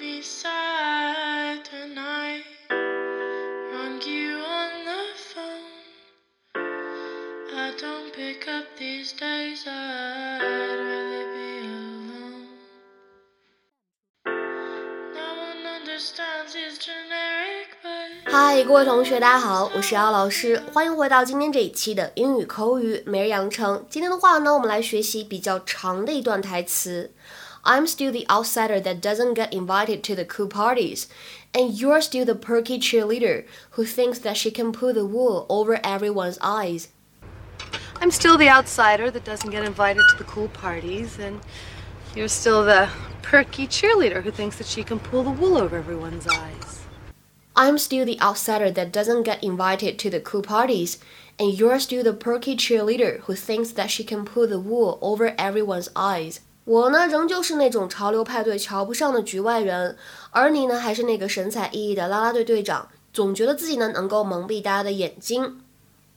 me sad tonight. Wrong you on the phone. I don't pick up these days. I'd rather be alone. No one understands his generic, but. 嗨，各位同学，大家好，我是姚老师，欢迎回到今天这一期的英语口语每日养成。今天的话呢，我们来学习比较长的一段台词。I'm still the outsider that doesn't get invited to the cool parties, and you're still the perky cheerleader who thinks that she can pull the wool over everyone's eyes. I'm still the outsider that doesn't get invited to the cool parties, and you're still the perky cheerleader who thinks that she can pull the wool over everyone's eyes. I'm still the outsider that doesn't get invited to the cool parties, and you're still the perky cheerleader who thinks that she can pull the wool over everyone's eyes. 我呢，仍旧是那种潮流派对瞧不上的局外人，而你呢，还是那个神采奕奕的啦啦队队长，总觉得自己呢能够蒙蔽大家的眼睛。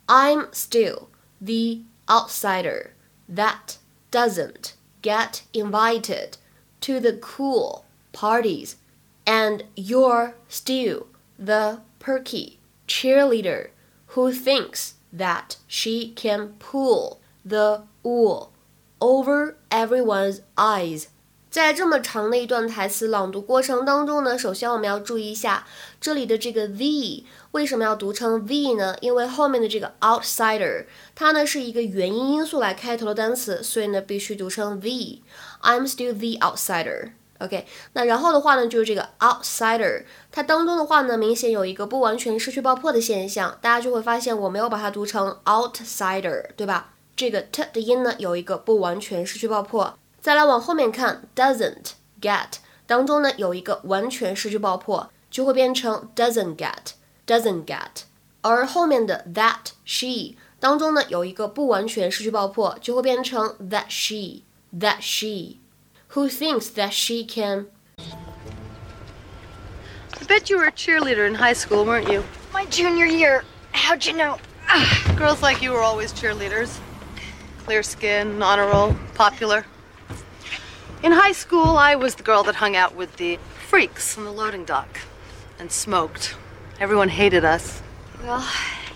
I'm still the outsider that doesn't get invited to the cool parties, and you're still the perky cheerleader who thinks that she can pull the wool over everyone's eyes。在这么长的一段台词朗读过程当中呢，首先我们要注意一下这里的这个 the 为什么要读成 the 呢？因为后面的这个 outsider 它呢是一个元音因素来开头的单词，所以呢必须读成 the。I'm still the outsider。OK，那然后的话呢，就是这个 outsider，它当中的话呢，明显有一个不完全失去爆破的现象，大家就会发现我没有把它读成 outsider，对吧？这个 t 的音呢有一个不完全失去爆破。再来往后面看，doesn't get 当中呢有一个完全失去爆破，就会变成 doesn't get，doesn't get。而后面的 that she 当中呢有一个不完全失去爆破，就会变成 that she，that she。Who thinks that she can? I bet you were a cheerleader in high school, weren't you? My junior year. How'd you know? Girls like you were always cheerleaders. Clear skin, roll, popular. In high school, I was the girl that hung out with the freaks on the loading dock and smoked. Everyone hated us. Well,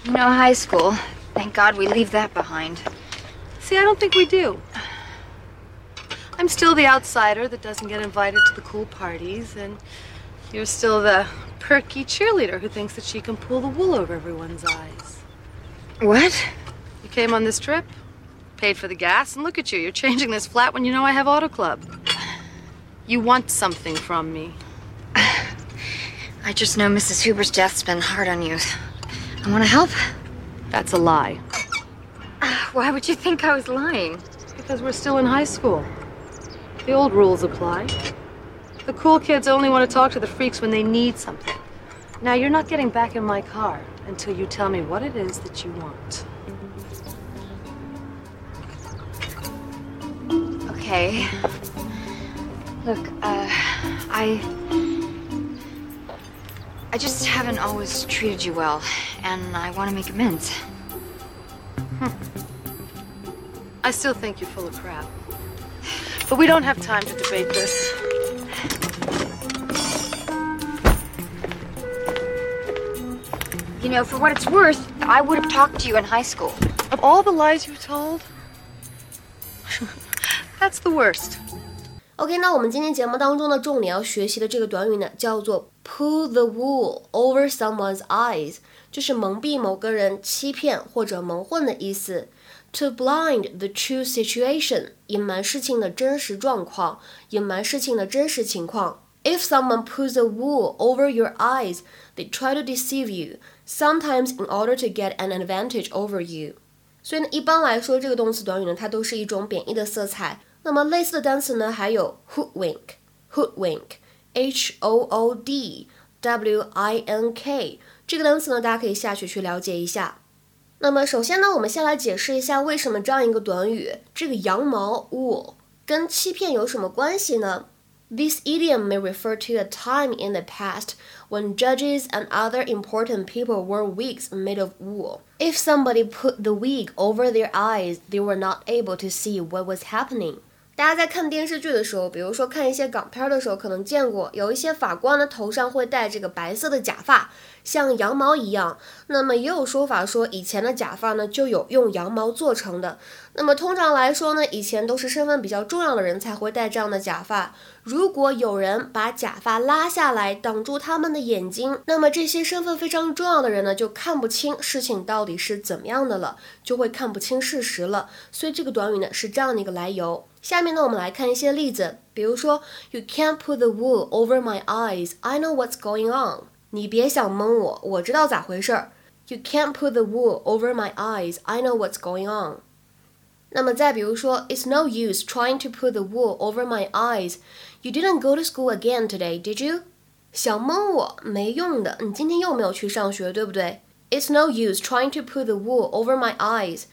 you know, high school. Thank God we leave that behind. See, I don't think we do. I'm still the outsider that doesn't get invited to the cool parties, and you're still the perky cheerleader who thinks that she can pull the wool over everyone's eyes. What? You came on this trip, paid for the gas, and look at you. You're changing this flat when you know I have Auto Club. You want something from me. I just know Mrs. Huber's death's been hard on you. I want to help. That's a lie. Uh, why would you think I was lying? Because we're still in high school. The old rules apply. The cool kids only want to talk to the freaks when they need something. Now, you're not getting back in my car until you tell me what it is that you want. Okay. Look, uh, I. I just haven't always treated you well, and I want to make amends. I still think you're full of crap. But we don't have time to debate this. You know, for what it's worth, I would have talked to you in high school. Of all the lies you told, that's the worst. OK，那我们今天节目当中的重点要学习的这个短语呢，叫做 pull the wool over someone's eyes，就是蒙蔽某个人、欺骗或者蒙混的意思。To blind the true situation，隐瞒事情的真实状况，隐瞒事情的真实情况。If someone pulls a wool over your eyes, they try to deceive you, sometimes in order to get an advantage over you. 所以呢，一般来说，这个动词短语呢，它都是一种贬义的色彩。 那么类似的单词呢，还有 hoodwink，hoodwink，h o o d w i n k，这个单词呢，大家可以下去去了解一下。那么首先呢，我们先来解释一下为什么这样一个短语，这个羊毛 wool 跟欺骗有什么关系呢？This idiom may refer to a time in the past when judges and other important people wore wigs made of wool. If somebody put the wig over their eyes, they were not able to see what was happening. 大家在看电视剧的时候，比如说看一些港片的时候，可能见过有一些法官的头上会戴这个白色的假发，像羊毛一样。那么也有说法说，以前的假发呢就有用羊毛做成的。那么通常来说呢，以前都是身份比较重要的人才会戴这样的假发。如果有人把假发拉下来挡住他们的眼睛，那么这些身份非常重要的人呢就看不清事情到底是怎么样的了，就会看不清事实了。所以这个短语呢是这样的一个来由。下面呢，我们来看一些例子，比如说，You can't put the wool over my eyes. I know what's going on. 你别想蒙我，我知道咋回事儿。You can't put the wool over my eyes. I know what's going on. 那么再比如说，It's no use trying to put the wool over my eyes. You didn't go to school again today, did you? 想蒙我没用的，你今天又没有去上学，对不对？It's no use trying to put the wool over my eyes.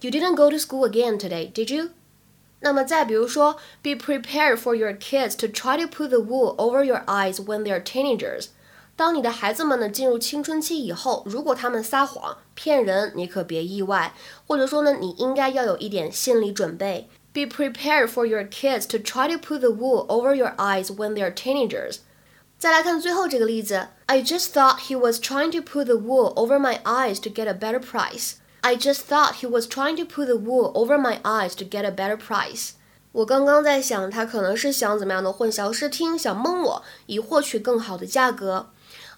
You didn't go to school again today, did you? 那么再比如说，be prepared for your kids to try to put the wool over your eyes when they are teenagers。 当你的孩子们呢进入青春期以后，如果他们撒谎骗人，你可别意外，或者说呢，你应该要有一点心理准备。Be prepared for your kids to try to put the wool over your eyes when they are teenagers。再来看最后这个例子，I just thought he was trying to put the wool over my eyes to get a better price。I just thought he was trying to put the wool over my eyes to get a better price。我刚刚在想，他可能是想怎么样的混淆视听，想蒙我，以获取更好的价格。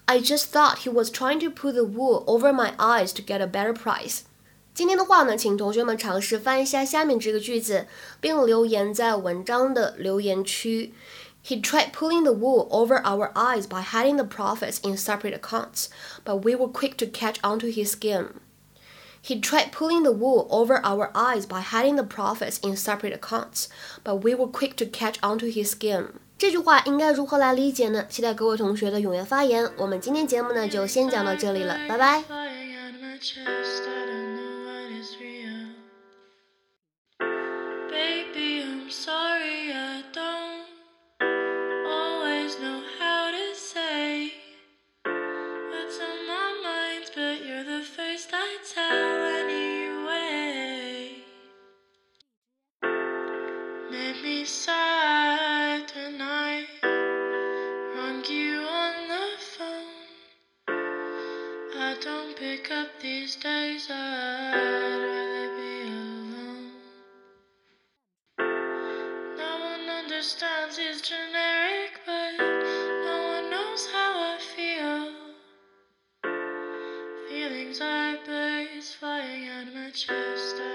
I just thought he was trying to put the wool over my eyes to get a better price。今天的话呢，请同学们尝试翻一下下面这个句子，并留言在文章的留言区。He tried pulling the wool over our eyes by hiding the profits in separate accounts, but we were quick to catch onto his scheme. He tried pulling the wool over our eyes by hiding the profits in separate accounts, but we were quick to catch onto his scheme. 这句话应该如何来理解呢？期待各位同学的踊跃发言。我们今天节目呢就先讲到这里了，拜拜。sad understands his generic, but no one knows how I feel. Feelings are birds flying out of my chest.